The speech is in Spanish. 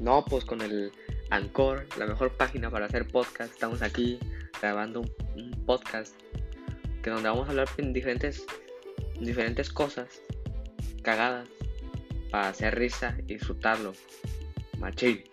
No, pues con el Anchor, la mejor página para hacer podcast. Estamos aquí grabando un, podcast que donde vamos a hablar en diferentes, diferentes cosas cagadas para hacer risa y disfrutarlo. Machín.